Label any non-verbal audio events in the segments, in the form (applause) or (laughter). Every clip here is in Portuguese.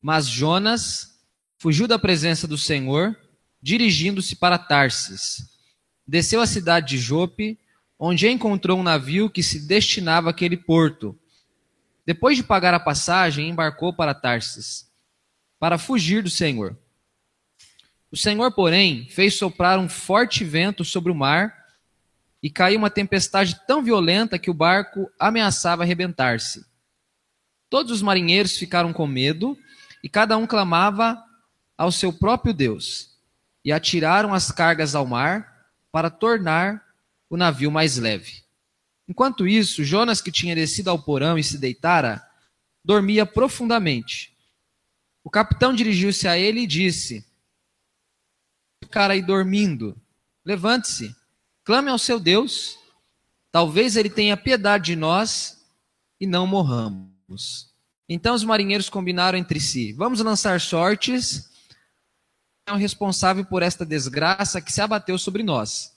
Mas Jonas fugiu da presença do Senhor, dirigindo-se para Tarsis. Desceu à cidade de Jope, onde encontrou um navio que se destinava àquele porto. Depois de pagar a passagem, embarcou para Tarsis, para fugir do Senhor. O Senhor, porém, fez soprar um forte vento sobre o mar e caiu uma tempestade tão violenta que o barco ameaçava arrebentar-se. Todos os marinheiros ficaram com medo e cada um clamava ao seu próprio Deus. E atiraram as cargas ao mar para tornar o navio mais leve. Enquanto isso, Jonas, que tinha descido ao porão e se deitara, dormia profundamente. O capitão dirigiu-se a ele e disse: Cara aí dormindo, levante-se, clame ao seu Deus, talvez ele tenha piedade de nós e não morramos. Então os marinheiros combinaram entre si: Vamos lançar sortes. É o responsável por esta desgraça que se abateu sobre nós.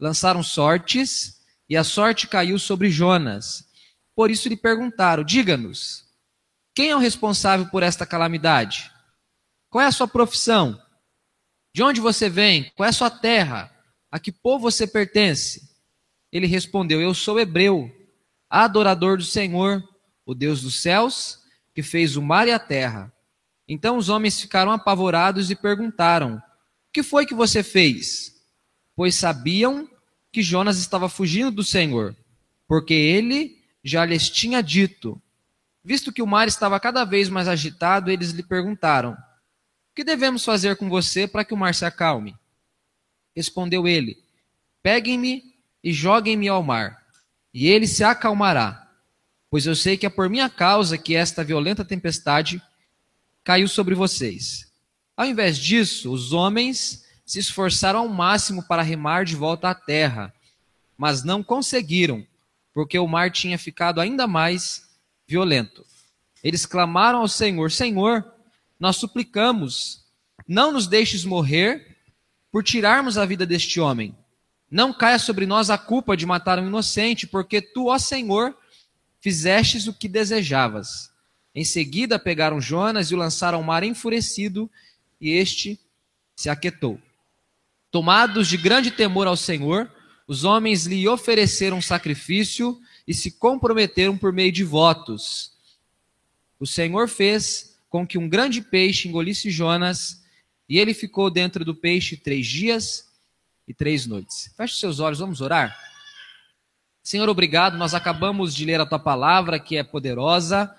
Lançaram sortes e a sorte caiu sobre Jonas. Por isso lhe perguntaram: Diga-nos, quem é o responsável por esta calamidade? Qual é a sua profissão? De onde você vem? Qual é a sua terra? A que povo você pertence? Ele respondeu: Eu sou hebreu, adorador do Senhor, o Deus dos céus que fez o mar e a terra. Então os homens ficaram apavorados e perguntaram: O que foi que você fez? Pois sabiam que Jonas estava fugindo do Senhor, porque ele já lhes tinha dito. Visto que o mar estava cada vez mais agitado, eles lhe perguntaram: O que devemos fazer com você para que o mar se acalme? Respondeu ele: Peguem-me e joguem-me ao mar, e ele se acalmará pois eu sei que é por minha causa que esta violenta tempestade caiu sobre vocês. Ao invés disso, os homens se esforçaram ao máximo para remar de volta à terra, mas não conseguiram, porque o mar tinha ficado ainda mais violento. Eles clamaram ao Senhor: Senhor, nós suplicamos, não nos deixes morrer por tirarmos a vida deste homem. Não caia sobre nós a culpa de matar um inocente, porque tu, ó Senhor, fizestes o que desejavas. Em seguida pegaram Jonas e o lançaram ao mar enfurecido, e este se aquietou. Tomados de grande temor ao Senhor, os homens lhe ofereceram sacrifício e se comprometeram por meio de votos. O Senhor fez com que um grande peixe engolisse Jonas, e ele ficou dentro do peixe três dias e três noites. Feche seus olhos, vamos orar? Senhor, obrigado. Nós acabamos de ler a tua palavra, que é poderosa.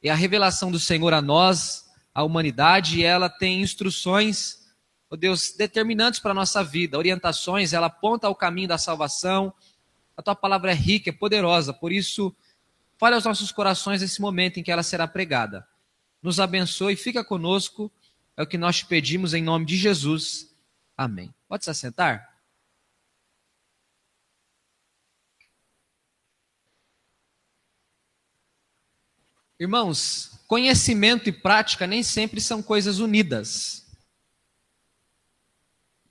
É a revelação do Senhor a nós, a humanidade, e ela tem instruções, oh Deus, determinantes para a nossa vida, orientações, ela aponta ao caminho da salvação. A tua palavra é rica, é poderosa, por isso, fale aos nossos corações nesse momento em que ela será pregada. Nos abençoe, fica conosco, é o que nós te pedimos em nome de Jesus. Amém. Pode se assentar? Irmãos, conhecimento e prática nem sempre são coisas unidas.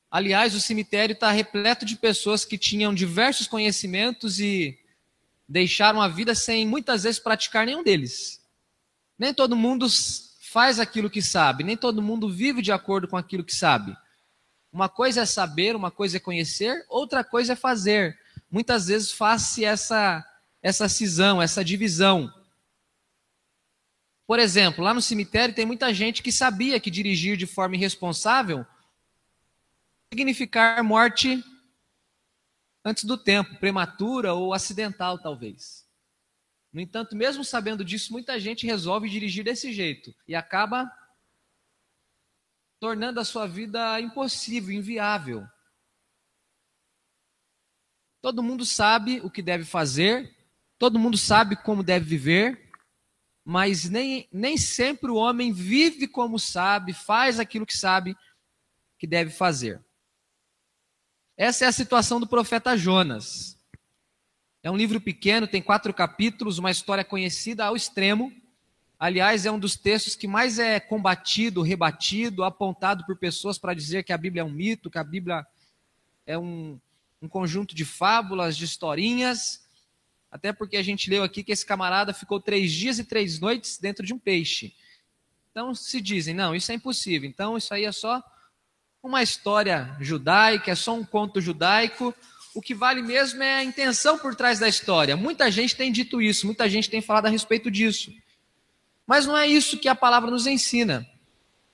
Aliás, o cemitério está repleto de pessoas que tinham diversos conhecimentos e deixaram a vida sem muitas vezes praticar nenhum deles. Nem todo mundo faz aquilo que sabe, nem todo mundo vive de acordo com aquilo que sabe. Uma coisa é saber, uma coisa é conhecer, outra coisa é fazer. Muitas vezes faz-se essa, essa cisão, essa divisão. Por exemplo, lá no cemitério tem muita gente que sabia que dirigir de forma irresponsável significar morte antes do tempo, prematura ou acidental, talvez. No entanto, mesmo sabendo disso, muita gente resolve dirigir desse jeito e acaba tornando a sua vida impossível, inviável. Todo mundo sabe o que deve fazer, todo mundo sabe como deve viver, mas nem, nem sempre o homem vive como sabe, faz aquilo que sabe que deve fazer. Essa é a situação do profeta Jonas. É um livro pequeno, tem quatro capítulos, uma história conhecida ao extremo. Aliás, é um dos textos que mais é combatido, rebatido, apontado por pessoas para dizer que a Bíblia é um mito, que a Bíblia é um, um conjunto de fábulas, de historinhas. Até porque a gente leu aqui que esse camarada ficou três dias e três noites dentro de um peixe. Então se dizem, não, isso é impossível. Então isso aí é só uma história judaica, é só um conto judaico. O que vale mesmo é a intenção por trás da história. Muita gente tem dito isso, muita gente tem falado a respeito disso. Mas não é isso que a palavra nos ensina.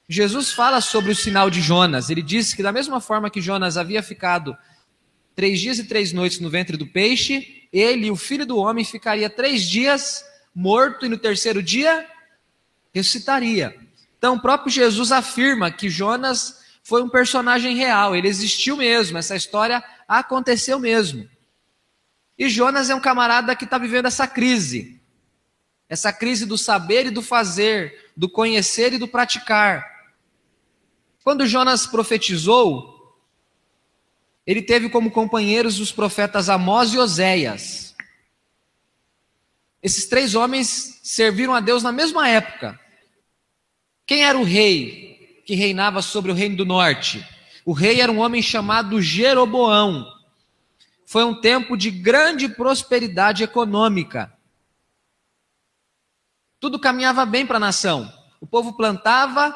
Jesus fala sobre o sinal de Jonas. Ele disse que, da mesma forma que Jonas havia ficado três dias e três noites no ventre do peixe, ele, o filho do homem, ficaria três dias morto e no terceiro dia ressuscitaria. Então, o próprio Jesus afirma que Jonas foi um personagem real, ele existiu mesmo, essa história aconteceu mesmo. E Jonas é um camarada que está vivendo essa crise, essa crise do saber e do fazer, do conhecer e do praticar. Quando Jonas profetizou, ele teve como companheiros os profetas Amós e Oséias. Esses três homens serviram a Deus na mesma época. Quem era o rei que reinava sobre o reino do norte? O rei era um homem chamado Jeroboão. Foi um tempo de grande prosperidade econômica. Tudo caminhava bem para a nação. O povo plantava,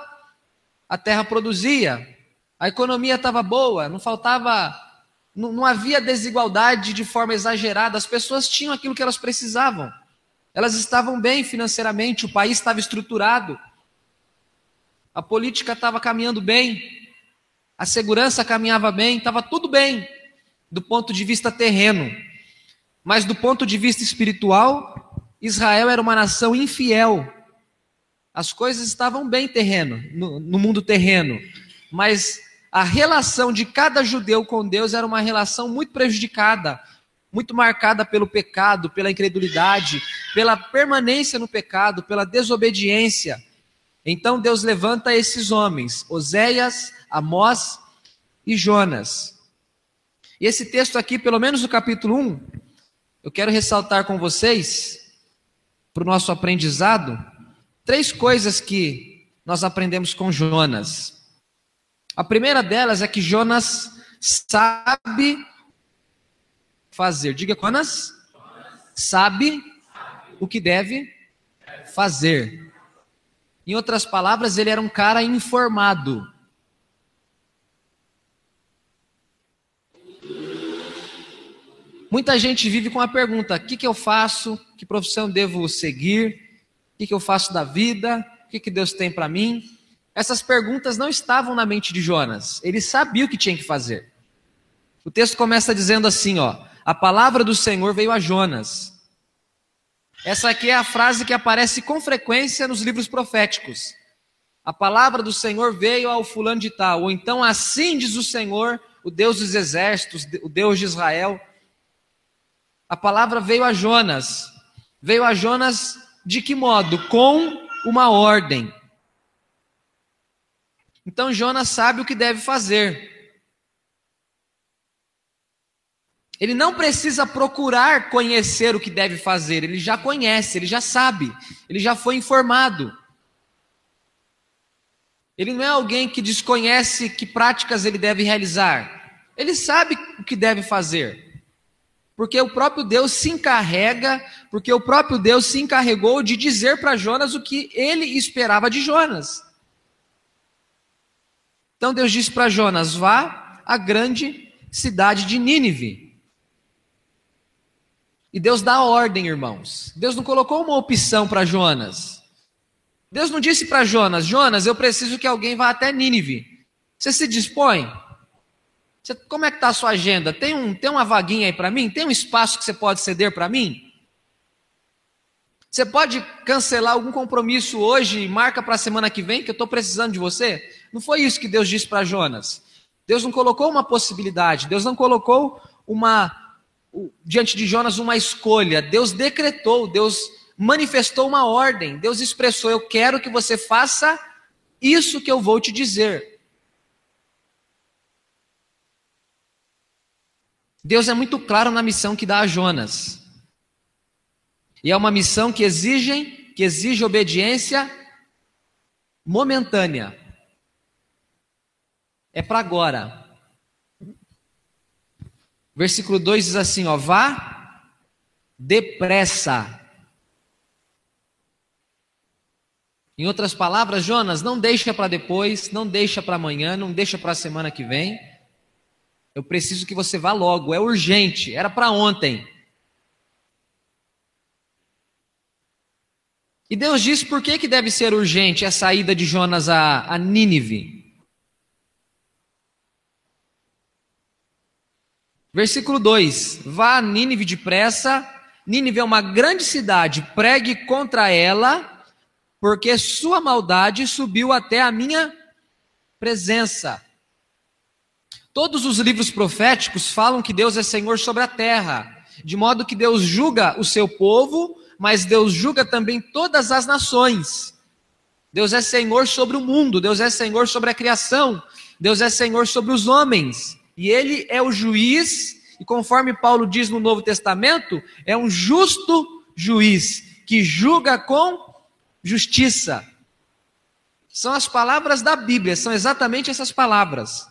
a terra produzia, a economia estava boa, não faltava, não, não havia desigualdade de forma exagerada, as pessoas tinham aquilo que elas precisavam. Elas estavam bem financeiramente, o país estava estruturado, a política estava caminhando bem, a segurança caminhava bem, estava tudo bem do ponto de vista terreno. Mas do ponto de vista espiritual, Israel era uma nação infiel. As coisas estavam bem terreno, no, no mundo terreno, mas a relação de cada judeu com Deus era uma relação muito prejudicada, muito marcada pelo pecado, pela incredulidade, pela permanência no pecado, pela desobediência. Então Deus levanta esses homens, Oséias, Amós e Jonas. E esse texto aqui, pelo menos no capítulo 1, eu quero ressaltar com vocês, para o nosso aprendizado, três coisas que nós aprendemos com Jonas. A primeira delas é que Jonas sabe fazer. Diga, Jonas sabe o que deve fazer. Em outras palavras, ele era um cara informado. Muita gente vive com a pergunta: o que, que eu faço? Que profissão devo seguir? O que, que eu faço da vida? O que, que Deus tem para mim? Essas perguntas não estavam na mente de Jonas. Ele sabia o que tinha que fazer. O texto começa dizendo assim: ó, a palavra do Senhor veio a Jonas. Essa aqui é a frase que aparece com frequência nos livros proféticos. A palavra do Senhor veio ao fulano de tal, ou então assim diz o Senhor, o Deus dos exércitos, o Deus de Israel. A palavra veio a Jonas. Veio a Jonas de que modo? Com uma ordem. Então Jonas sabe o que deve fazer. Ele não precisa procurar conhecer o que deve fazer, ele já conhece, ele já sabe, ele já foi informado. Ele não é alguém que desconhece que práticas ele deve realizar. Ele sabe o que deve fazer. Porque o próprio Deus se encarrega, porque o próprio Deus se encarregou de dizer para Jonas o que ele esperava de Jonas. Então Deus disse para Jonas: vá à grande cidade de Nínive e Deus dá ordem, irmãos. Deus não colocou uma opção para Jonas. Deus não disse para Jonas: Jonas, eu preciso que alguém vá até Nínive. Você se dispõe? Você, como é que está a sua agenda? Tem, um, tem uma vaguinha aí para mim? Tem um espaço que você pode ceder para mim? Você pode cancelar algum compromisso hoje e marca para a semana que vem que eu estou precisando de você? Não foi isso que Deus disse para Jonas. Deus não colocou uma possibilidade, Deus não colocou uma diante de Jonas uma escolha. Deus decretou, Deus manifestou uma ordem. Deus expressou: Eu quero que você faça isso que eu vou te dizer. Deus é muito claro na missão que dá a Jonas. E é uma missão que exige, que exige obediência momentânea. É para agora. Versículo 2 diz assim: ó, vá depressa. Em outras palavras, Jonas, não deixa para depois, não deixa para amanhã, não deixa para a semana que vem. Eu preciso que você vá logo, é urgente, era para ontem. E Deus diz por que, que deve ser urgente a saída de Jonas a, a Nínive. Versículo 2: Vá a Nínive depressa. Nínive é uma grande cidade, pregue contra ela, porque sua maldade subiu até a minha presença. Todos os livros proféticos falam que Deus é Senhor sobre a terra, de modo que Deus julga o seu povo mas Deus julga também todas as nações. Deus é Senhor sobre o mundo, Deus é Senhor sobre a criação, Deus é Senhor sobre os homens. E Ele é o juiz, e conforme Paulo diz no Novo Testamento, é um justo juiz que julga com justiça. São as palavras da Bíblia, são exatamente essas palavras.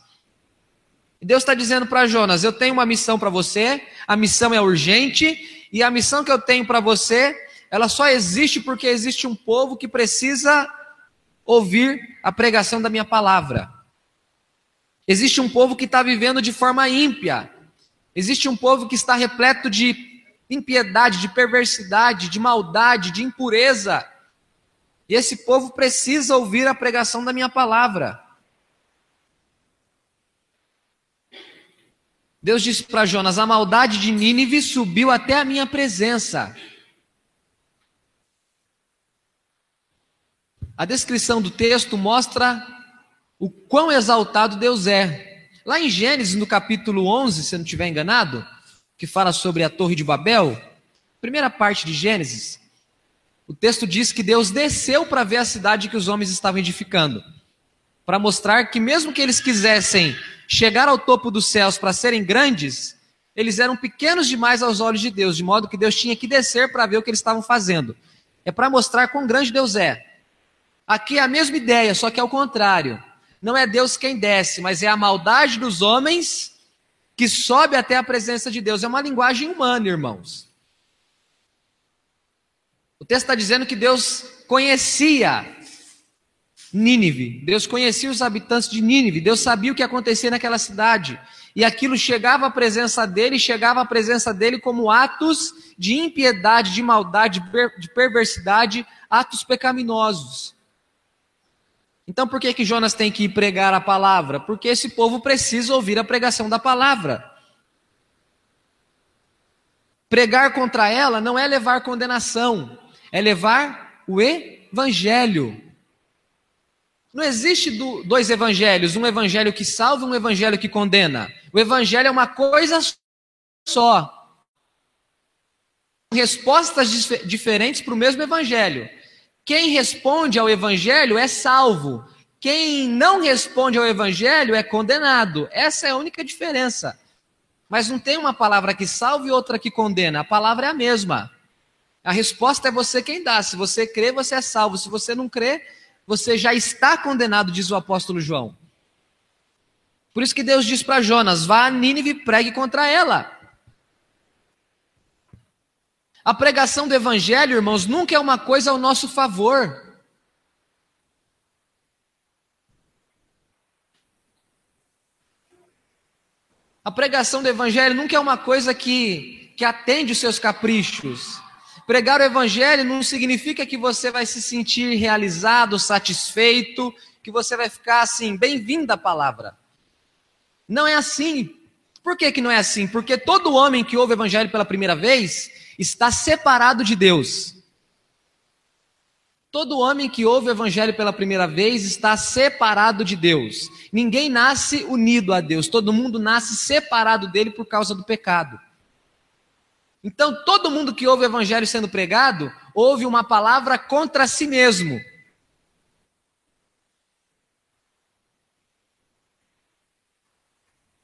Deus está dizendo para Jonas: Eu tenho uma missão para você, a missão é urgente, e a missão que eu tenho para você, ela só existe porque existe um povo que precisa ouvir a pregação da minha palavra. Existe um povo que está vivendo de forma ímpia. Existe um povo que está repleto de impiedade, de perversidade, de maldade, de impureza. E esse povo precisa ouvir a pregação da minha palavra. Deus disse para Jonas: A maldade de Nínive subiu até a minha presença. A descrição do texto mostra o quão exaltado Deus é. Lá em Gênesis, no capítulo 11, se eu não estiver enganado, que fala sobre a Torre de Babel, primeira parte de Gênesis, o texto diz que Deus desceu para ver a cidade que os homens estavam edificando, para mostrar que, mesmo que eles quisessem chegar ao topo dos céus para serem grandes, eles eram pequenos demais aos olhos de Deus, de modo que Deus tinha que descer para ver o que eles estavam fazendo. É para mostrar quão grande Deus é. Aqui é a mesma ideia, só que é o contrário. Não é Deus quem desce, mas é a maldade dos homens que sobe até a presença de Deus. É uma linguagem humana, irmãos. O texto está dizendo que Deus conhecia Nínive. Deus conhecia os habitantes de Nínive, Deus sabia o que acontecia naquela cidade. E aquilo chegava à presença dele, chegava à presença dele como atos de impiedade, de maldade, de perversidade, atos pecaminosos. Então por que que Jonas tem que ir pregar a palavra? Porque esse povo precisa ouvir a pregação da palavra. Pregar contra ela não é levar condenação, é levar o evangelho. Não existe dois evangelhos, um evangelho que salva e um evangelho que condena. O evangelho é uma coisa só. Respostas diferentes para o mesmo evangelho. Quem responde ao evangelho é salvo. Quem não responde ao evangelho é condenado. Essa é a única diferença. Mas não tem uma palavra que salva e outra que condena. A palavra é a mesma. A resposta é você quem dá. Se você crê, você é salvo. Se você não crê, você já está condenado, diz o apóstolo João. Por isso que Deus diz para Jonas: vá a Nínive e pregue contra ela. A pregação do evangelho, irmãos, nunca é uma coisa ao nosso favor. A pregação do evangelho nunca é uma coisa que, que atende os seus caprichos. Pregar o evangelho não significa que você vai se sentir realizado, satisfeito, que você vai ficar assim, bem-vindo à palavra. Não é assim. Por que, que não é assim? Porque todo homem que ouve o evangelho pela primeira vez está separado de Deus. Todo homem que ouve o evangelho pela primeira vez está separado de Deus. Ninguém nasce unido a Deus, todo mundo nasce separado dele por causa do pecado. Então, todo mundo que ouve o evangelho sendo pregado, ouve uma palavra contra si mesmo.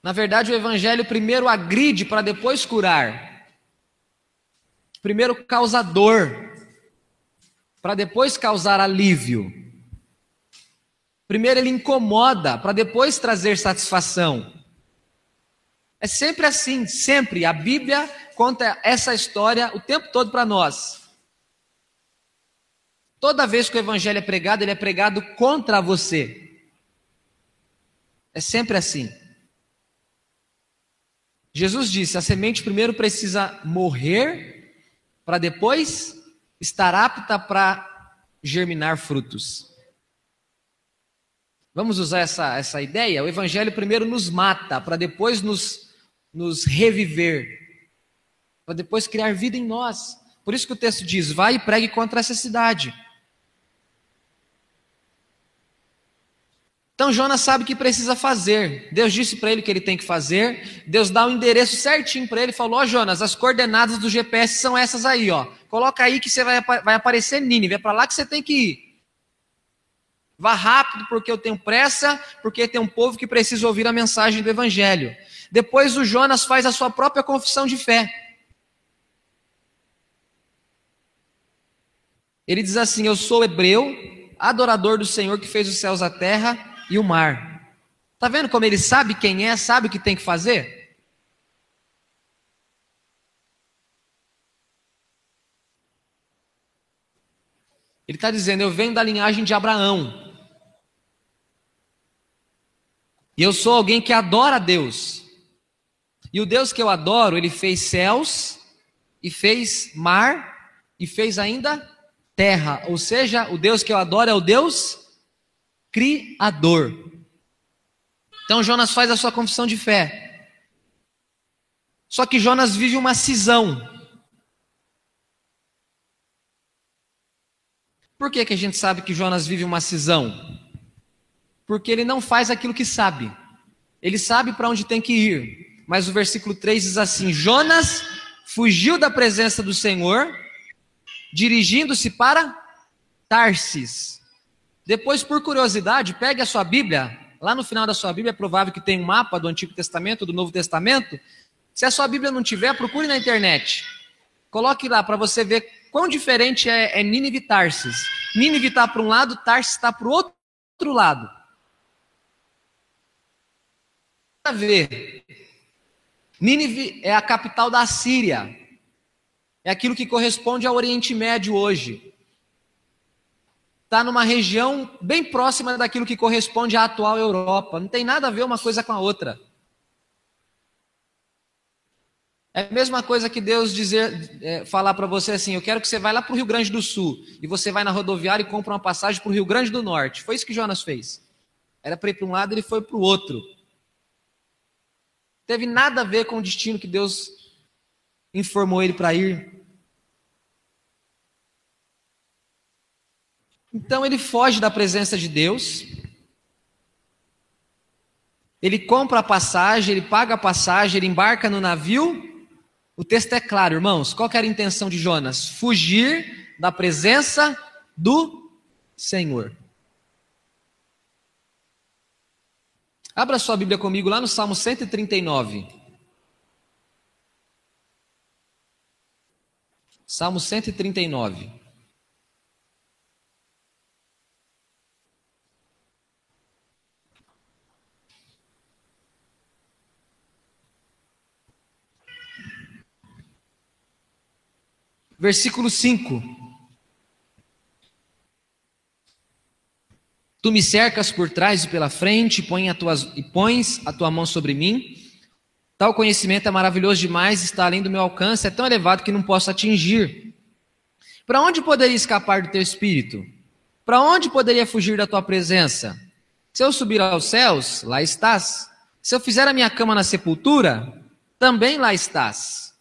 Na verdade, o evangelho primeiro agride para depois curar. Primeiro causa dor, para depois causar alívio. Primeiro ele incomoda, para depois trazer satisfação. É sempre assim, sempre. A Bíblia conta essa história o tempo todo para nós. Toda vez que o evangelho é pregado, ele é pregado contra você. É sempre assim. Jesus disse: a semente primeiro precisa morrer, para depois estar apta para germinar frutos. Vamos usar essa, essa ideia? O Evangelho primeiro nos mata, para depois nos, nos reviver, para depois criar vida em nós. Por isso que o texto diz: vai e pregue contra essa cidade. Então Jonas sabe o que precisa fazer. Deus disse para ele que ele tem que fazer. Deus dá o um endereço certinho para ele. Falou: oh, Jonas, as coordenadas do GPS são essas aí, ó. Coloca aí que você vai, vai aparecer Nínive. É para lá que você tem que ir. Vá rápido, porque eu tenho pressa, porque tem um povo que precisa ouvir a mensagem do Evangelho. Depois o Jonas faz a sua própria confissão de fé. Ele diz assim: Eu sou hebreu, adorador do Senhor que fez os céus a terra e o mar. Está vendo como ele sabe quem é, sabe o que tem que fazer? Ele está dizendo: Eu venho da linhagem de Abraão. E eu sou alguém que adora a Deus. E o Deus que eu adoro, ele fez céus, e fez mar, e fez ainda terra. Ou seja, o Deus que eu adoro é o Deus Criador. Então Jonas faz a sua confissão de fé. Só que Jonas vive uma cisão. Por que, que a gente sabe que Jonas vive uma cisão? Porque ele não faz aquilo que sabe. Ele sabe para onde tem que ir. Mas o versículo 3 diz assim: Jonas fugiu da presença do Senhor, dirigindo-se para Tarsis. Depois, por curiosidade, pegue a sua Bíblia. Lá no final da sua Bíblia é provável que tenha um mapa do Antigo Testamento, do Novo Testamento. Se a sua Bíblia não tiver, procure na internet. Coloque lá para você ver quão diferente é, é Nínive e Tarsis. Nínive está para um lado, Tarsis está para o outro, lado. A ver. Nínive é a capital da Síria. É aquilo que corresponde ao Oriente Médio hoje está numa região bem próxima daquilo que corresponde à atual Europa. Não tem nada a ver uma coisa com a outra. É a mesma coisa que Deus dizer, é, falar para você assim: eu quero que você vá lá para o Rio Grande do Sul e você vai na rodoviária e compra uma passagem para o Rio Grande do Norte. Foi isso que Jonas fez. Era para ir para um lado, ele foi para o outro. Teve nada a ver com o destino que Deus informou ele para ir. Então ele foge da presença de Deus. Ele compra a passagem, ele paga a passagem, ele embarca no navio. O texto é claro, irmãos. Qual era a intenção de Jonas? Fugir da presença do Senhor. Abra sua Bíblia comigo lá no Salmo 139. Salmo 139. Versículo 5. Tu me cercas por trás e pela frente, põe tuas, e pões a tua mão sobre mim. Tal conhecimento é maravilhoso demais, está além do meu alcance, é tão elevado que não posso atingir. Para onde poderia escapar do teu espírito? Para onde poderia fugir da tua presença? Se eu subir aos céus, lá estás. Se eu fizer a minha cama na sepultura, também lá estás.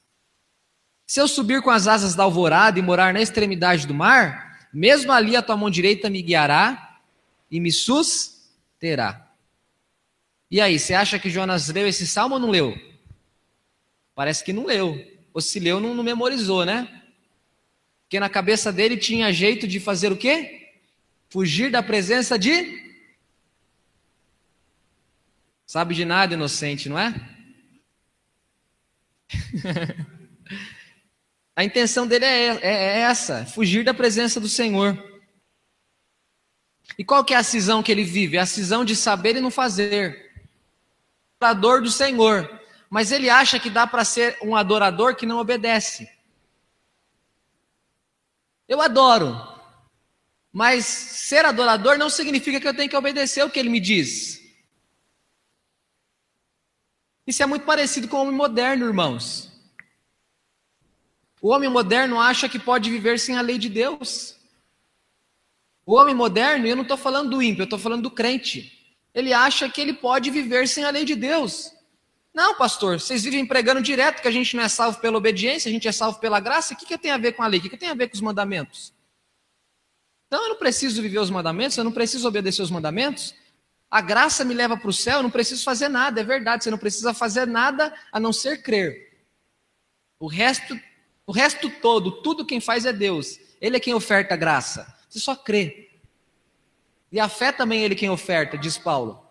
Se eu subir com as asas da alvorada e morar na extremidade do mar, mesmo ali a tua mão direita me guiará e me susterá. E aí, você acha que Jonas leu esse salmo ou não leu? Parece que não leu. Ou se leu, não, não memorizou, né? Porque na cabeça dele tinha jeito de fazer o quê? Fugir da presença de. Sabe de nada, inocente, não é? (laughs) A intenção dele é, é, é essa, fugir da presença do Senhor. E qual que é a cisão que ele vive? É a cisão de saber e não fazer. Adorador do Senhor. Mas ele acha que dá para ser um adorador que não obedece. Eu adoro. Mas ser adorador não significa que eu tenho que obedecer o que ele me diz. Isso é muito parecido com o homem moderno, irmãos. O homem moderno acha que pode viver sem a lei de Deus. O homem moderno, eu não estou falando do ímpio, eu estou falando do crente. Ele acha que ele pode viver sem a lei de Deus. Não, pastor, vocês vivem pregando direto que a gente não é salvo pela obediência, a gente é salvo pela graça. O que, que tem a ver com a lei? O que, que tem a ver com os mandamentos? Então eu não preciso viver os mandamentos, eu não preciso obedecer os mandamentos. A graça me leva para o céu, eu não preciso fazer nada, é verdade, você não precisa fazer nada a não ser crer. O resto, o resto todo, tudo quem faz é Deus. Ele é quem oferta a graça. Você só crê. E a fé também é ele quem oferta, diz Paulo.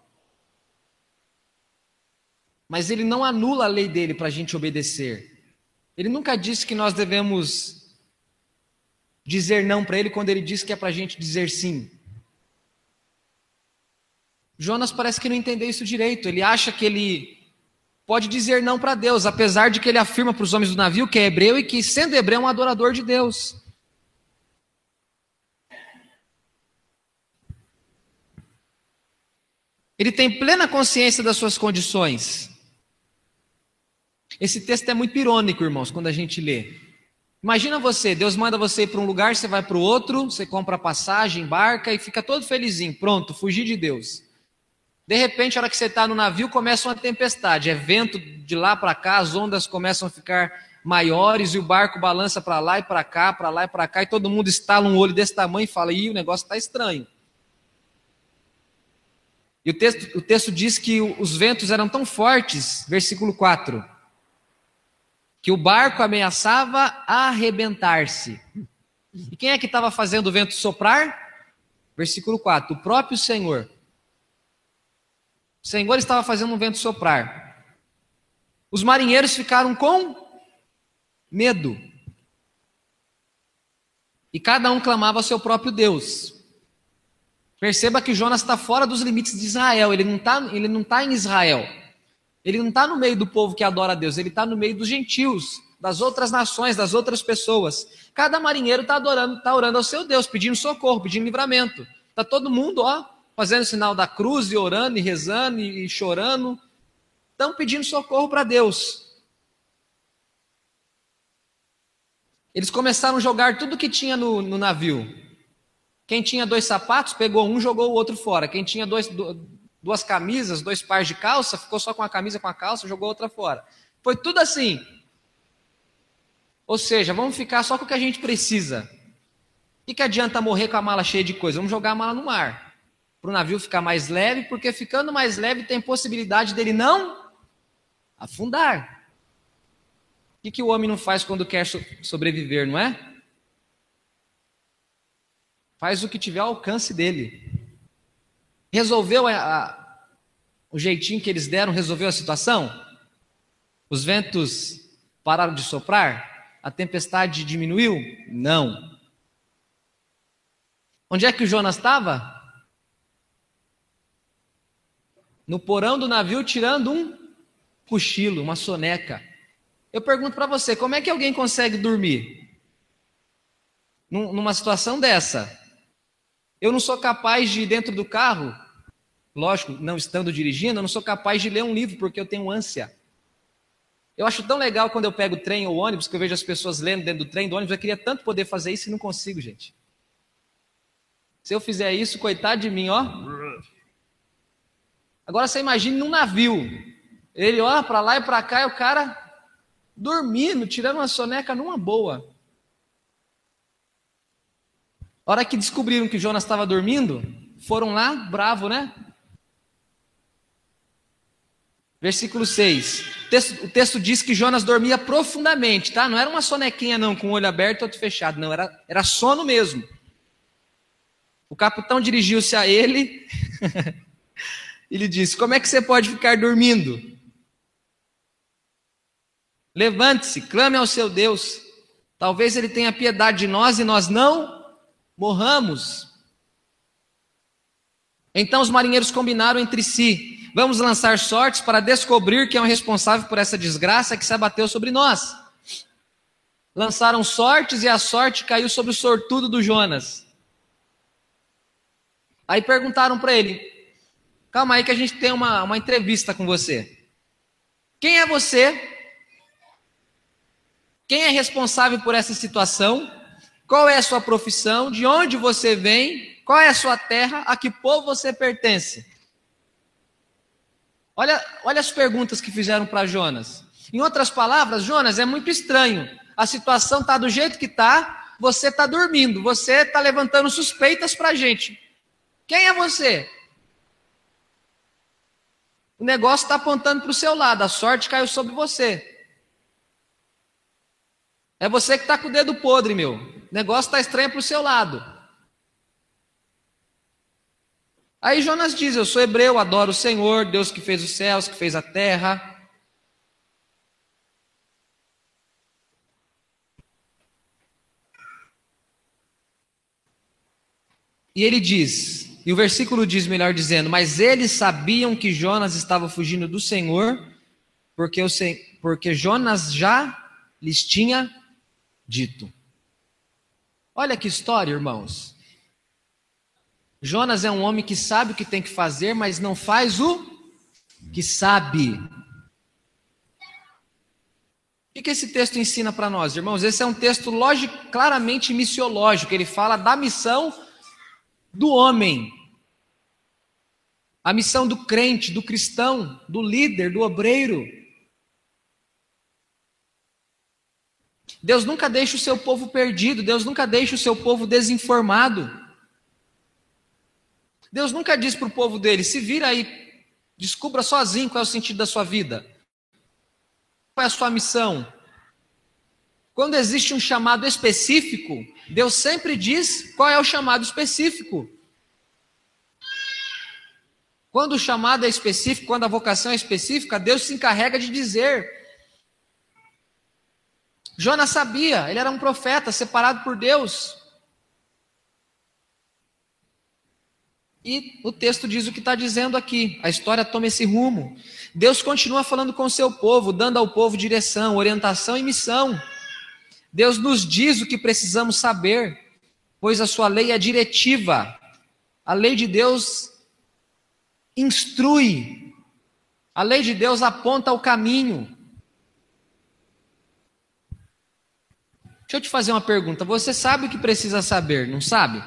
Mas ele não anula a lei dele para a gente obedecer. Ele nunca disse que nós devemos dizer não para ele quando ele disse que é para a gente dizer sim. Jonas parece que não entendeu isso direito. Ele acha que ele pode dizer não para Deus, apesar de que ele afirma para os homens do navio que é hebreu e que, sendo hebreu, é um adorador de Deus. Ele tem plena consciência das suas condições. Esse texto é muito irônico, irmãos, quando a gente lê. Imagina você, Deus manda você ir para um lugar, você vai para o outro, você compra passagem, embarca e fica todo felizinho, pronto, fugir de Deus. De repente, a hora que você está no navio, começa uma tempestade, é vento de lá para cá, as ondas começam a ficar maiores e o barco balança para lá e para cá, para lá e para cá, e todo mundo estala um olho desse tamanho e fala: ih, o negócio está estranho. E o texto, o texto diz que os ventos eram tão fortes, versículo 4, que o barco ameaçava arrebentar-se. E quem é que estava fazendo o vento soprar? Versículo 4: o próprio Senhor. O Senhor estava fazendo um vento soprar. Os marinheiros ficaram com medo. E cada um clamava ao seu próprio Deus. Perceba que Jonas está fora dos limites de Israel, ele não está tá em Israel. Ele não está no meio do povo que adora a Deus, ele está no meio dos gentios, das outras nações, das outras pessoas. Cada marinheiro está adorando, está orando ao seu Deus, pedindo socorro, pedindo livramento. Está todo mundo, ó, fazendo o sinal da cruz e orando e rezando e, chorando. Estão pedindo socorro para Deus. Eles começaram a jogar tudo que tinha no, no, navio. Quem tinha dois sapatos, pegou um, jogou o outro fora. Quem tinha dois, duas camisas, dois pares de calça, ficou só com a camisa com a calça, jogou outra fora. Foi tudo assim. Ou seja, vamos ficar só com o que a gente precisa. O que, que adianta morrer com a mala cheia de coisa? Vamos jogar a mala no mar. Para o navio ficar mais leve, porque ficando mais leve tem possibilidade dele não afundar. O que, que o homem não faz quando quer sobreviver, não é? Faz o que tiver ao alcance dele. Resolveu a, a, o jeitinho que eles deram, resolveu a situação? Os ventos pararam de soprar? A tempestade diminuiu? Não. Onde é que o Jonas estava? No porão do navio, tirando um cochilo, uma soneca. Eu pergunto para você, como é que alguém consegue dormir? Numa situação dessa. Eu não sou capaz de ir dentro do carro Lógico, não estando dirigindo, eu não sou capaz de ler um livro porque eu tenho ânsia. Eu acho tão legal quando eu pego trem ou ônibus, que eu vejo as pessoas lendo dentro do trem, do ônibus. Eu queria tanto poder fazer isso e não consigo, gente. Se eu fizer isso, coitado de mim, ó. Agora você imagine num navio. Ele olha para lá e para cá e o cara dormindo, tirando uma soneca numa boa. A hora que descobriram que Jonas estava dormindo, foram lá, bravo, né? Versículo 6. O texto, o texto, diz que Jonas dormia profundamente, tá? Não era uma sonequinha, não, com o olho aberto e outro fechado, não, era, era sono mesmo. O capitão dirigiu-se a ele (laughs) e lhe disse: Como é que você pode ficar dormindo? Levante-se, clame ao seu Deus. Talvez ele tenha piedade de nós e nós não morramos. Então os marinheiros combinaram entre si: Vamos lançar sortes para descobrir quem é o responsável por essa desgraça que se abateu sobre nós. Lançaram sortes e a sorte caiu sobre o sortudo do Jonas. Aí perguntaram para ele: calma aí que a gente tem uma, uma entrevista com você. Quem é você? Quem é responsável por essa situação? Qual é a sua profissão? De onde você vem? Qual é a sua terra? A que povo você pertence? Olha, olha as perguntas que fizeram para Jonas. Em outras palavras, Jonas, é muito estranho. A situação está do jeito que está, você está dormindo, você está levantando suspeitas para a gente. Quem é você? O negócio está apontando para o seu lado, a sorte caiu sobre você. É você que está com o dedo podre, meu. O negócio está estranho para o seu lado. Aí Jonas diz: Eu sou hebreu, adoro o Senhor, Deus que fez os céus, que fez a terra. E ele diz, e o versículo diz, melhor dizendo, mas eles sabiam que Jonas estava fugindo do Senhor, porque, o, porque Jonas já lhes tinha dito. Olha que história, irmãos. Jonas é um homem que sabe o que tem que fazer, mas não faz o que sabe. O que esse texto ensina para nós, irmãos? Esse é um texto lógico, claramente missiológico. Ele fala da missão do homem. A missão do crente, do cristão, do líder, do obreiro. Deus nunca deixa o seu povo perdido, Deus nunca deixa o seu povo desinformado. Deus nunca diz para o povo dele: se vira aí, descubra sozinho qual é o sentido da sua vida, qual é a sua missão. Quando existe um chamado específico, Deus sempre diz qual é o chamado específico. Quando o chamado é específico, quando a vocação é específica, Deus se encarrega de dizer. Jonas sabia, ele era um profeta separado por Deus. E o texto diz o que está dizendo aqui. A história toma esse rumo. Deus continua falando com o seu povo, dando ao povo direção, orientação e missão. Deus nos diz o que precisamos saber, pois a sua lei é diretiva. A lei de Deus instrui. A lei de Deus aponta o caminho. Deixa eu te fazer uma pergunta. Você sabe o que precisa saber, não sabe?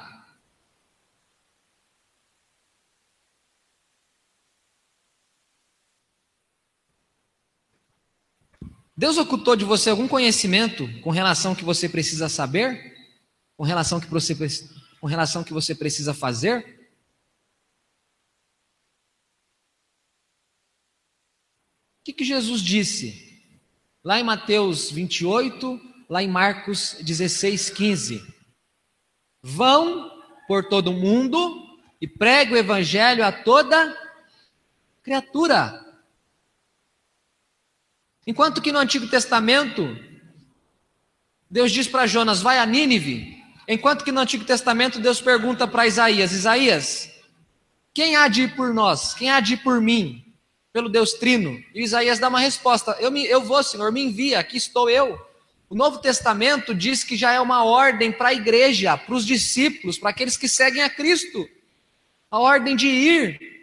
Deus ocultou de você algum conhecimento com relação que você precisa saber? Com relação que você, com relação que você precisa fazer? O que, que Jesus disse? Lá em Mateus 28, lá em Marcos 16, 15. Vão por todo o mundo e pregue o evangelho a toda criatura. Enquanto que no Antigo Testamento, Deus diz para Jonas: vai a Nínive. Enquanto que no Antigo Testamento, Deus pergunta para Isaías: Isaías, quem há de ir por nós? Quem há de ir por mim? Pelo Deus Trino. E Isaías dá uma resposta: eu, me, eu vou, Senhor, me envia, aqui estou eu. O Novo Testamento diz que já é uma ordem para a igreja, para os discípulos, para aqueles que seguem a Cristo. A ordem de ir,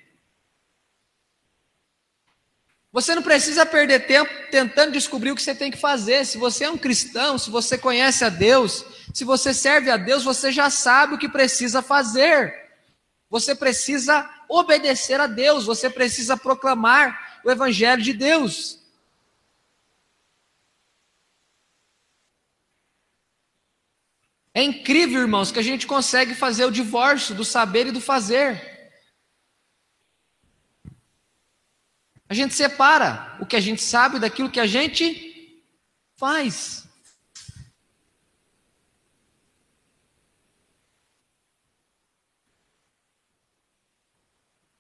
você não precisa perder tempo tentando descobrir o que você tem que fazer. Se você é um cristão, se você conhece a Deus, se você serve a Deus, você já sabe o que precisa fazer. Você precisa obedecer a Deus, você precisa proclamar o Evangelho de Deus. É incrível, irmãos, que a gente consegue fazer o divórcio do saber e do fazer. A gente separa o que a gente sabe daquilo que a gente faz.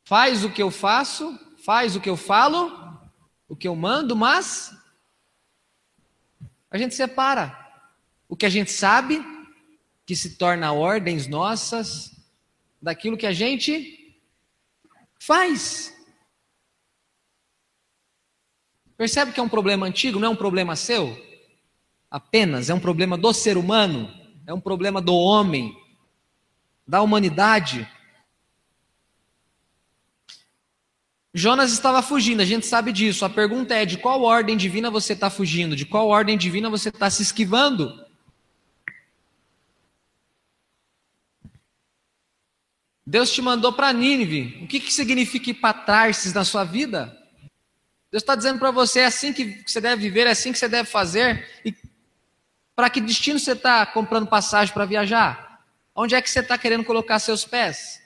Faz o que eu faço, faz o que eu falo, o que eu mando, mas a gente separa o que a gente sabe, que se torna ordens nossas, daquilo que a gente faz. Percebe que é um problema antigo, não é um problema seu? Apenas, é um problema do ser humano, é um problema do homem, da humanidade. Jonas estava fugindo, a gente sabe disso. A pergunta é: de qual ordem divina você está fugindo? De qual ordem divina você está se esquivando? Deus te mandou para Nínive. O que, que significa ir para Tarsis na sua vida? Deus está dizendo para você: é assim que você deve viver, é assim que você deve fazer. E para que destino você está comprando passagem para viajar? Onde é que você está querendo colocar seus pés?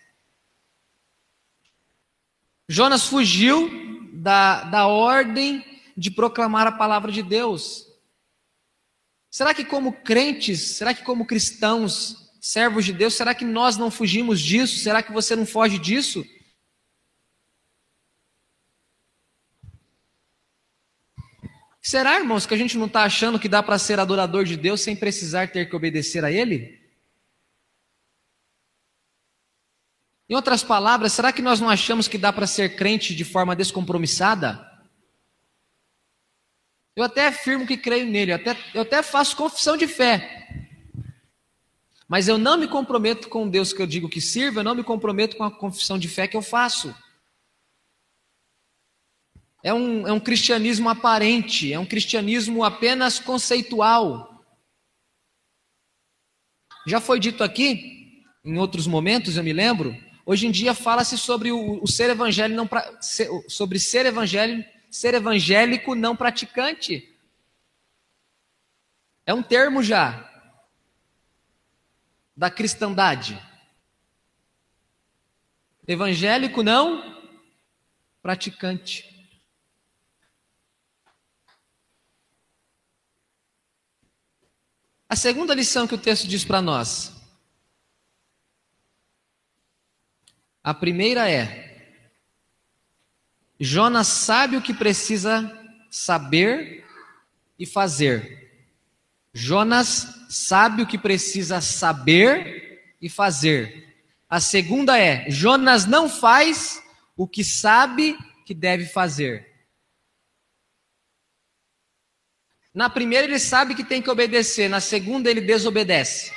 Jonas fugiu da, da ordem de proclamar a palavra de Deus. Será que, como crentes, será que, como cristãos, servos de Deus, será que nós não fugimos disso? Será que você não foge disso? Será, irmãos, que a gente não está achando que dá para ser adorador de Deus sem precisar ter que obedecer a Ele? Em outras palavras, será que nós não achamos que dá para ser crente de forma descompromissada? Eu até afirmo que creio nele, eu até, eu até faço confissão de fé. Mas eu não me comprometo com Deus que eu digo que sirva, eu não me comprometo com a confissão de fé que eu faço. É um, é um cristianismo aparente, é um cristianismo apenas conceitual. Já foi dito aqui, em outros momentos, eu me lembro, Hoje em dia fala-se sobre o, o, ser evangélico não pra, ser, sobre ser evangélico, ser evangélico não praticante. É um termo já da cristandade. Evangélico não praticante. A segunda lição que o texto diz para nós A primeira é: Jonas sabe o que precisa saber e fazer. Jonas sabe o que precisa saber e fazer. A segunda é: Jonas não faz o que sabe que deve fazer. Na primeira, ele sabe que tem que obedecer, na segunda, ele desobedece.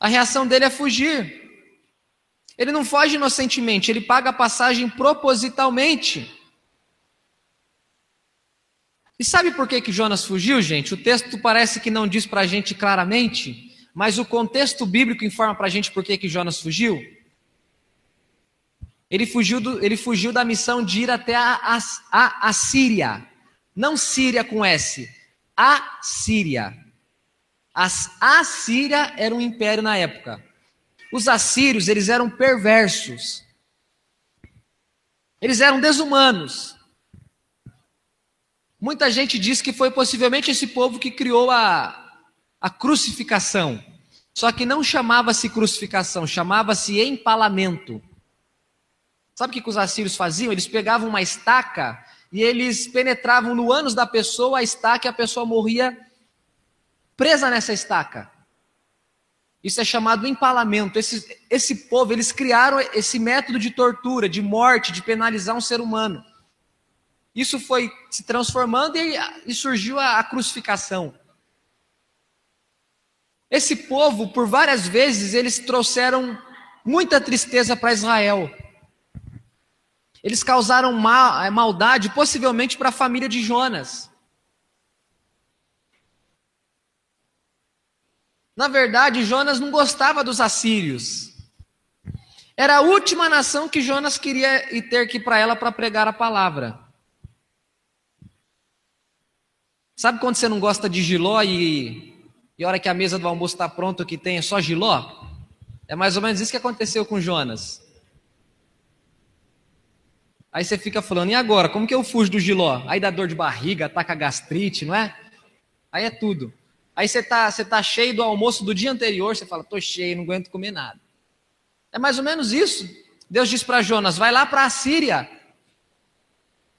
A reação dele é fugir. Ele não foge inocentemente, ele paga a passagem propositalmente. E sabe por que, que Jonas fugiu, gente? O texto parece que não diz para a gente claramente, mas o contexto bíblico informa para a gente por que, que Jonas fugiu. Ele fugiu, do, ele fugiu da missão de ir até a, a, a, Síria. Não Síria com S, a Síria. As, a Síria era um império na época. Os assírios, eles eram perversos. Eles eram desumanos. Muita gente diz que foi possivelmente esse povo que criou a, a crucificação. Só que não chamava-se crucificação, chamava-se empalamento. Sabe o que, os assírios faziam? Eles pegavam uma estaca e eles penetravam no ânus da pessoa a estaca e a pessoa morria presa nessa estaca. Isso é chamado empalamento. Esse, esse povo, eles criaram esse método de tortura, de morte, de penalizar um ser humano. Isso foi se transformando e, e surgiu a, a crucificação. Esse povo, por várias vezes, eles trouxeram muita tristeza para Israel. Eles causaram mal, maldade, possivelmente para a família de Jonas. Na verdade, Jonas não gostava dos assírios. Era a última nação que Jonas queria ir ter que ir para ela para pregar a palavra. Sabe quando você não gosta de giló e, e a hora que a mesa do almoço está pronta que tem é só giló? É mais ou menos isso que aconteceu com Jonas. Aí você fica falando, e agora? Como que eu fujo do giló? Aí dá dor de barriga, ataca gastrite, não é? Aí é tudo. Aí você está você tá cheio do almoço do dia anterior, você fala, estou cheio, não aguento comer nada. É mais ou menos isso. Deus diz para Jonas, vai lá para a Síria.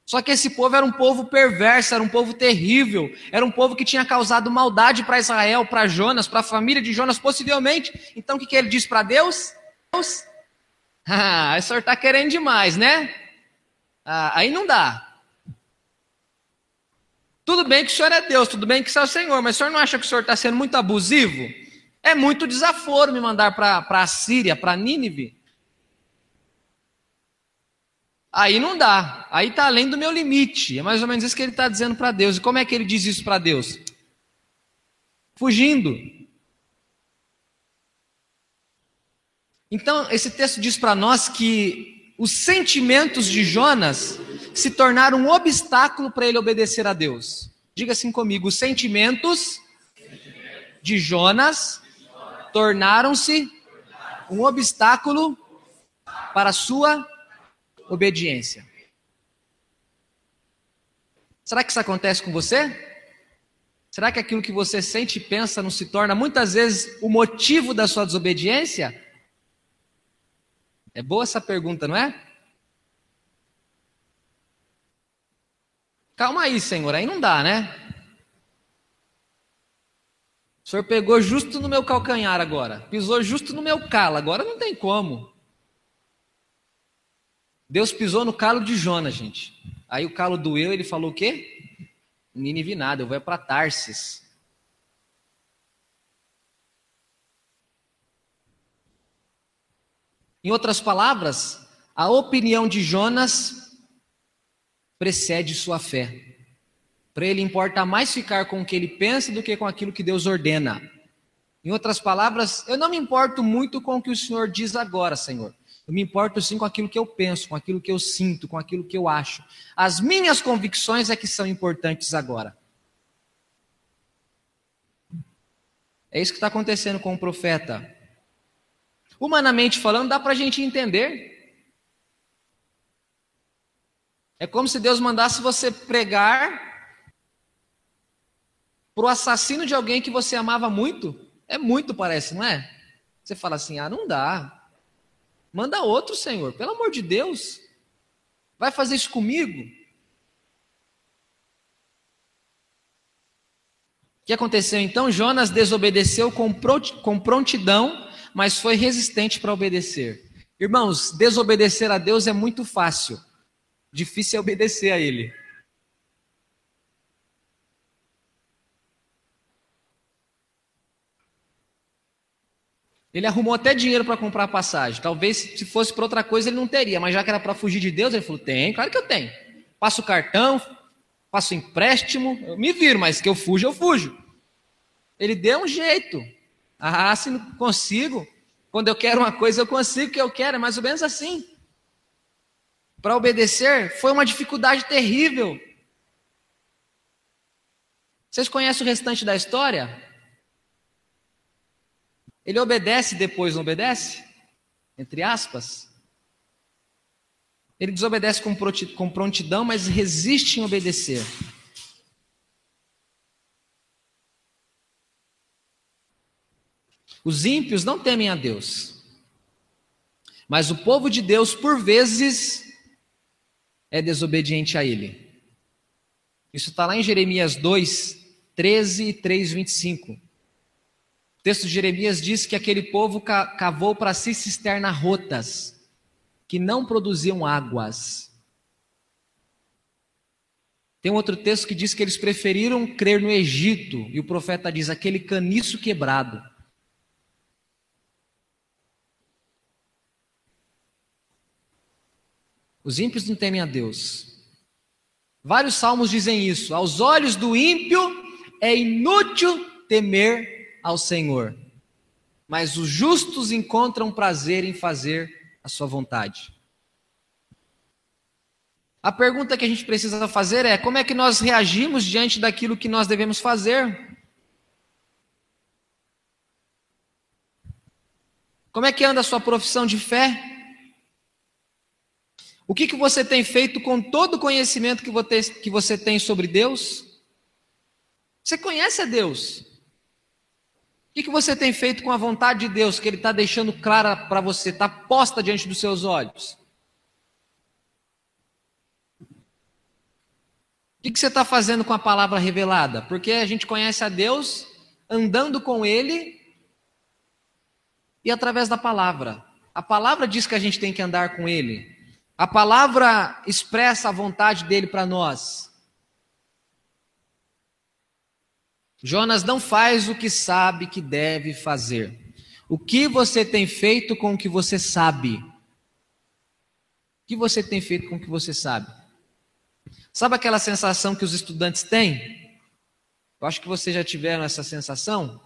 Só que esse povo era um povo perverso, era um povo terrível, era um povo que tinha causado maldade para Israel, para Jonas, para a família de Jonas, possivelmente. Então o que, que ele diz para Deus? Deus, (laughs) ah, o senhor está querendo demais, né? Ah, aí não dá. Tudo bem que o senhor é Deus, tudo bem que o senhor é o Senhor, mas o senhor não acha que o senhor está sendo muito abusivo? É muito desaforo me mandar para a Síria, para Nínive. Aí não dá. Aí está além do meu limite. É mais ou menos isso que ele está dizendo para Deus. E como é que ele diz isso para Deus? Fugindo. Então, esse texto diz para nós que os sentimentos de Jonas se tornaram um obstáculo para ele obedecer a Deus. Diga assim comigo: os sentimentos de Jonas tornaram-se um obstáculo para a sua obediência. Será que isso acontece com você? Será que aquilo que você sente e pensa não se torna muitas vezes o motivo da sua desobediência? É boa essa pergunta, não é? Calma aí, Senhor, aí não dá, né? O Senhor pegou justo no meu calcanhar agora, pisou justo no meu calo, agora não tem como. Deus pisou no calo de Jonas, gente. Aí o calo doeu, ele falou o quê? Nínive nada, eu vou para Tarsis. Em outras palavras, a opinião de Jonas precede sua fé. Para ele importa mais ficar com o que ele pensa do que com aquilo que Deus ordena. Em outras palavras, eu não me importo muito com o que o Senhor diz agora, Senhor. Eu me importo sim com aquilo que eu penso, com aquilo que eu sinto, com aquilo que eu acho. As minhas convicções é que são importantes agora. É isso que está acontecendo com o profeta. Humanamente falando, dá para a gente entender. É como se Deus mandasse você pregar para o assassino de alguém que você amava muito. É muito, parece, não é? Você fala assim: ah, não dá. Manda outro, Senhor, pelo amor de Deus. Vai fazer isso comigo? O que aconteceu então? Jonas desobedeceu com prontidão, mas foi resistente para obedecer. Irmãos, desobedecer a Deus é muito fácil, difícil é obedecer a Ele. Ele arrumou até dinheiro para comprar a passagem. Talvez se fosse para outra coisa ele não teria, mas já que era para fugir de Deus, ele falou: tem, claro que eu tenho. Passo o cartão, faço empréstimo, eu me viro, mas que eu fujo, eu fujo. Ele deu um jeito. Ah, se não consigo, quando eu quero uma coisa, eu consigo o que eu quero, é mais ou menos assim. Para obedecer foi uma dificuldade terrível. Vocês conhecem o restante da história? Ele obedece depois, não obedece? Entre aspas. Ele desobedece com prontidão, mas resiste em obedecer. Os ímpios não temem a Deus. Mas o povo de Deus, por vezes, é desobediente a Ele. Isso está lá em Jeremias 2, 13 e 3, 25 texto de Jeremias diz que aquele povo cavou para si cisternas rotas, que não produziam águas. Tem um outro texto que diz que eles preferiram crer no Egito, e o profeta diz: aquele caniço quebrado. Os ímpios não temem a Deus. Vários salmos dizem isso. Aos olhos do ímpio é inútil temer ao Senhor, mas os justos encontram prazer em fazer a sua vontade. A pergunta que a gente precisa fazer é: como é que nós reagimos diante daquilo que nós devemos fazer? Como é que anda a sua profissão de fé? O que, que você tem feito com todo o conhecimento que você, que você tem sobre Deus? Você conhece a Deus, o que você tem feito com a vontade de Deus, que Ele está deixando clara para você, está posta diante dos seus olhos? O que você está fazendo com a palavra revelada? Porque a gente conhece a Deus andando com Ele e através da palavra. A palavra diz que a gente tem que andar com Ele. A palavra expressa a vontade dele para nós. Jonas não faz o que sabe que deve fazer. O que você tem feito com o que você sabe? que você tem feito com o que você sabe? Sabe aquela sensação que os estudantes têm? Eu acho que vocês já tiveram essa sensação.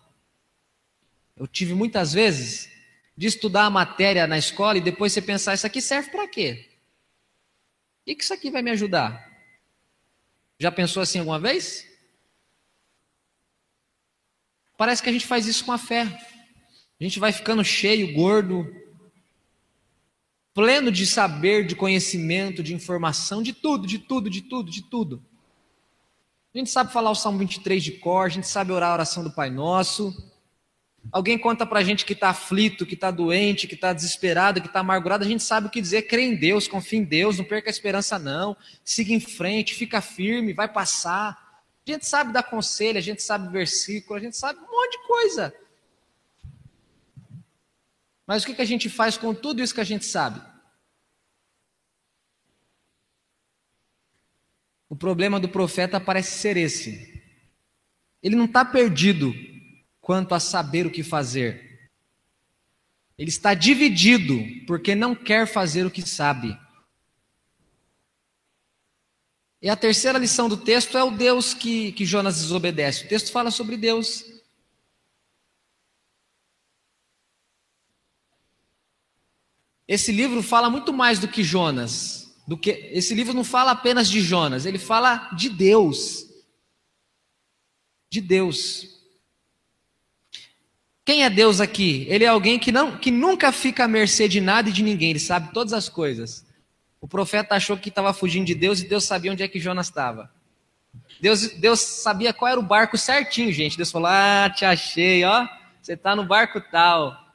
Eu tive muitas vezes de estudar a matéria na escola e depois você pensar: isso aqui serve para quê? O que isso aqui vai me ajudar? Já pensou assim alguma vez? Parece que a gente faz isso com a fé. A gente vai ficando cheio, gordo, pleno de saber, de conhecimento, de informação, de tudo, de tudo, de tudo, de tudo. A gente sabe falar o Salmo 23 de cor, a gente sabe orar a oração do Pai Nosso. Alguém conta pra gente que está aflito, que está doente, que está desesperado, que está amargurado, a gente sabe o que dizer, crê em Deus, confia em Deus, não perca a esperança não, siga em frente, fica firme, vai passar. A gente sabe dar conselho, a gente sabe versículo, a gente sabe um monte de coisa. Mas o que, que a gente faz com tudo isso que a gente sabe? O problema do profeta parece ser esse. Ele não está perdido quanto a saber o que fazer. Ele está dividido porque não quer fazer o que sabe. E a terceira lição do texto é o Deus que, que Jonas desobedece. O texto fala sobre Deus. Esse livro fala muito mais do que Jonas. Do que esse livro não fala apenas de Jonas, ele fala de Deus. De Deus. Quem é Deus aqui? Ele é alguém que, não, que nunca fica à mercê de nada e de ninguém, ele sabe todas as coisas. O profeta achou que estava fugindo de Deus e Deus sabia onde é que Jonas estava. Deus, Deus sabia qual era o barco certinho, gente. Deus falou: Ah, te achei, ó. Você está no barco tal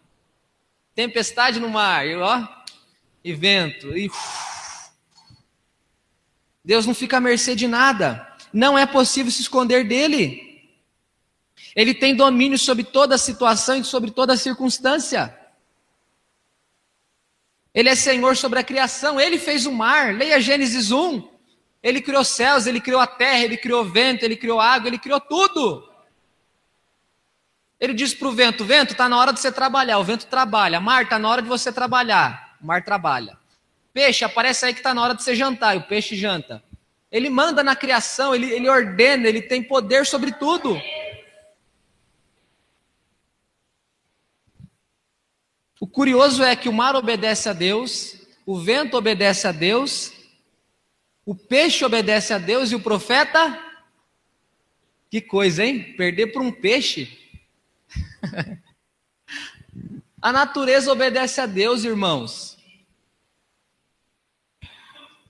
tempestade no mar, ó, e vento, e Deus não fica à mercê de nada. Não é possível se esconder dele. Ele tem domínio sobre toda situação e sobre toda circunstância. Ele é Senhor sobre a criação. Ele fez o mar. Leia Gênesis 1. Ele criou céus, ele criou a terra, ele criou vento, ele criou água, ele criou tudo. Ele diz para o vento: Vento, está na hora de você trabalhar. O vento trabalha. Mar, está na hora de você trabalhar. O mar trabalha. Peixe, aparece aí que está na hora de você jantar. E o peixe janta. Ele manda na criação, ele, ele ordena, ele tem poder sobre tudo. O curioso é que o mar obedece a Deus, o vento obedece a Deus, o peixe obedece a Deus e o profeta. Que coisa, hein? Perder para um peixe. (laughs) a natureza obedece a Deus, irmãos.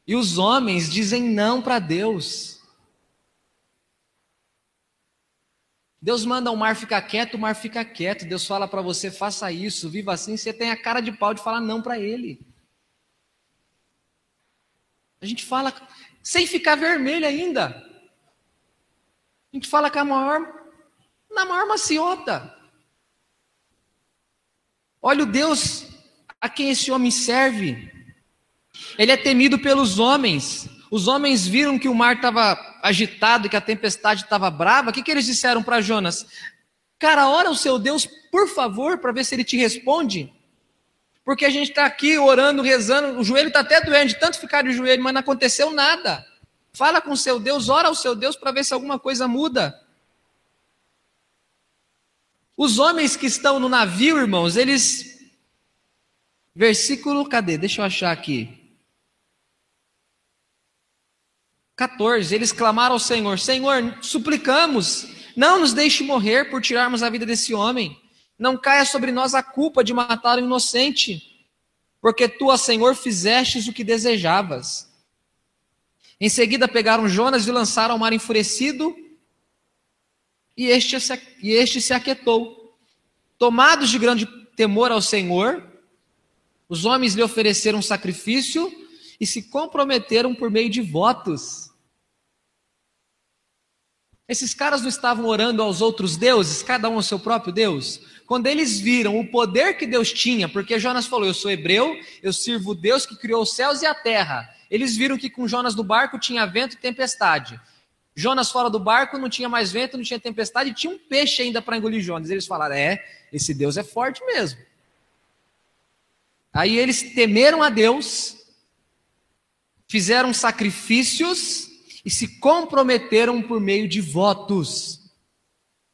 E os homens dizem não para Deus. Deus manda o mar ficar quieto, o mar fica quieto. Deus fala para você, faça isso, viva assim. Você tem a cara de pau de falar não para Ele. A gente fala sem ficar vermelho ainda. A gente fala com a maior na maior maciota. Olha o Deus a quem esse homem serve. Ele é temido pelos homens. Os homens viram que o mar estava agitado, que a tempestade estava brava. O que, que eles disseram para Jonas? Cara, ora o seu Deus, por favor, para ver se ele te responde. Porque a gente está aqui orando, rezando, o joelho está até doendo de tanto ficar de joelho, mas não aconteceu nada. Fala com o seu Deus, ora ao seu Deus para ver se alguma coisa muda. Os homens que estão no navio, irmãos, eles. Versículo, cadê? Deixa eu achar aqui. 14. Eles clamaram ao Senhor: Senhor, suplicamos, não nos deixe morrer por tirarmos a vida desse homem. Não caia sobre nós a culpa de matar o inocente, porque tu, ó Senhor, fizestes o que desejavas. Em seguida pegaram Jonas e lançaram ao mar enfurecido e este, e este se aquietou. Tomados de grande temor ao Senhor, os homens lhe ofereceram sacrifício e se comprometeram por meio de votos. Esses caras não estavam orando aos outros deuses, cada um ao seu próprio Deus? Quando eles viram o poder que Deus tinha, porque Jonas falou: Eu sou hebreu, eu sirvo o Deus que criou os céus e a terra. Eles viram que com Jonas no barco tinha vento e tempestade. Jonas fora do barco, não tinha mais vento, não tinha tempestade, e tinha um peixe ainda para engolir Jonas. Eles falaram: é, esse Deus é forte mesmo. Aí eles temeram a Deus fizeram sacrifícios e se comprometeram por meio de votos.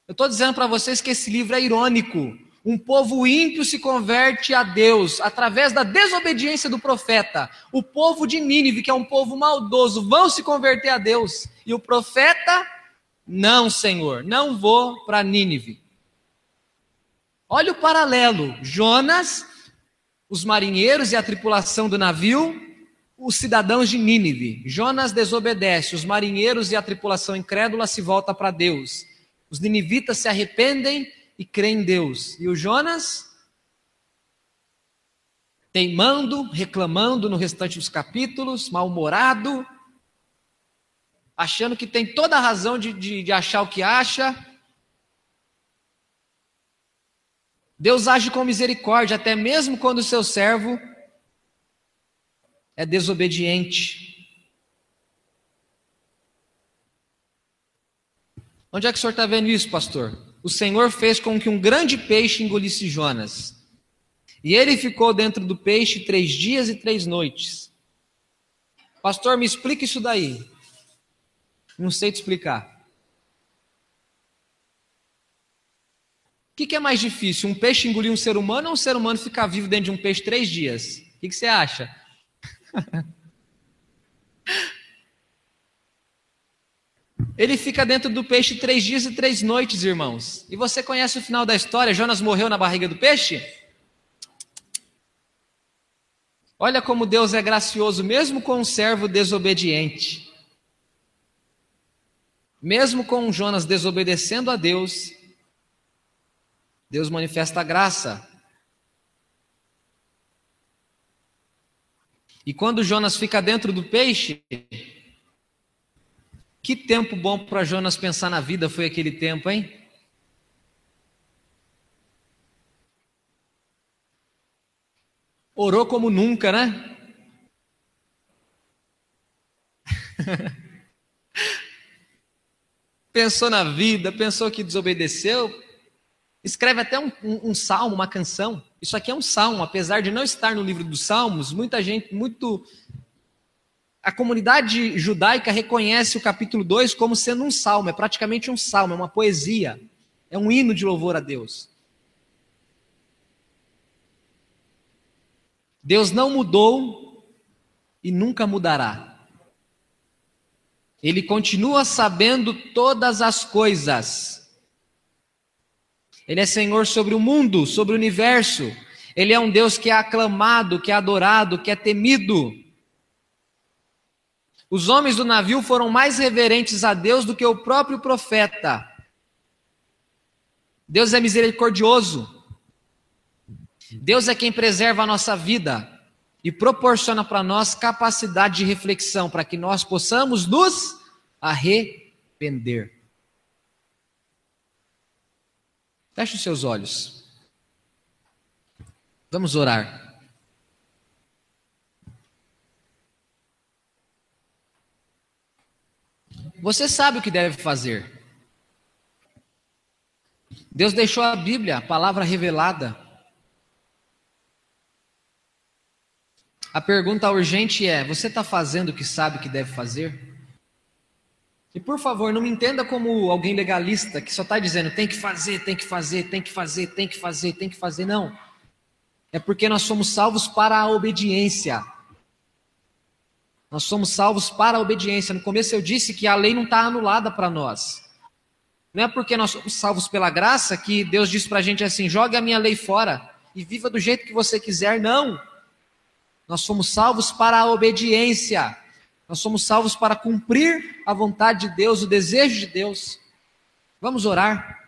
Eu estou dizendo para vocês que esse livro é irônico. Um povo ímpio se converte a Deus através da desobediência do profeta. O povo de Nínive, que é um povo maldoso, vão se converter a Deus. E o profeta, não, Senhor, não vou para Nínive. Olha o paralelo: Jonas, os marinheiros e a tripulação do navio, os cidadãos de Nínive. Jonas desobedece, os marinheiros e a tripulação incrédula se volta para Deus. Os ninivitas se arrependem e creem em Deus. E o Jonas teimando, reclamando no restante dos capítulos, mal-humorado, achando que tem toda a razão de, de, de achar o que acha. Deus age com misericórdia, até mesmo quando o seu servo é desobediente. Onde é que o senhor está vendo isso, pastor? O Senhor fez com que um grande peixe engolisse Jonas. E ele ficou dentro do peixe três dias e três noites. Pastor, me explica isso daí. Não sei te explicar. O que, que, é mais difícil? Um peixe engolir um ser humano ou um ser humano ficar vivo dentro de um peixe três dias? O que, que você acha? (laughs) Ele fica dentro do peixe três dias e três noites, irmãos. E você conhece o final da história? Jonas morreu na barriga do peixe? Olha como Deus é gracioso, mesmo com um servo desobediente. Mesmo com Jonas desobedecendo a Deus, Deus manifesta a graça. E quando Jonas fica dentro do peixe, que tempo bom para Jonas pensar na vida foi aquele tempo, hein? Orou como nunca, né? (laughs) pensou na vida, pensou que desobedeceu. Escreve até um, um, um, salmo, uma canção. Isso aqui é um salmo, apesar de não estar no livro dos salmos, muita gente, muito a comunidade judaica reconhece o capítulo 2 como sendo um salmo, é praticamente um salmo, é uma poesia, é um hino de louvor a Deus. Deus não mudou e nunca mudará. Ele continua sabendo todas as coisas. Ele é Senhor sobre o mundo, sobre o universo. Ele é um Deus que é aclamado, que é adorado, que é temido. Os homens do navio foram mais reverentes a Deus do que o próprio profeta. Deus é misericordioso. Deus é quem preserva a nossa vida e proporciona para nós capacidade de reflexão para que nós possamos nos arrepender. Feche os seus olhos. Vamos orar. Você sabe o que deve fazer. Deus deixou a Bíblia, a palavra revelada. A pergunta urgente é: você está fazendo o que sabe que deve fazer? E por favor, não me entenda como alguém legalista que só está dizendo tem que fazer, tem que fazer, tem que fazer, tem que fazer, tem que fazer. Não. É porque nós somos salvos para a obediência. Nós somos salvos para a obediência. No começo eu disse que a lei não está anulada para nós. Não é porque nós somos salvos pela graça que Deus diz para a gente assim: jogue a minha lei fora e viva do jeito que você quiser. Não. Nós somos salvos para a obediência. Nós somos salvos para cumprir a vontade de Deus, o desejo de Deus. Vamos orar.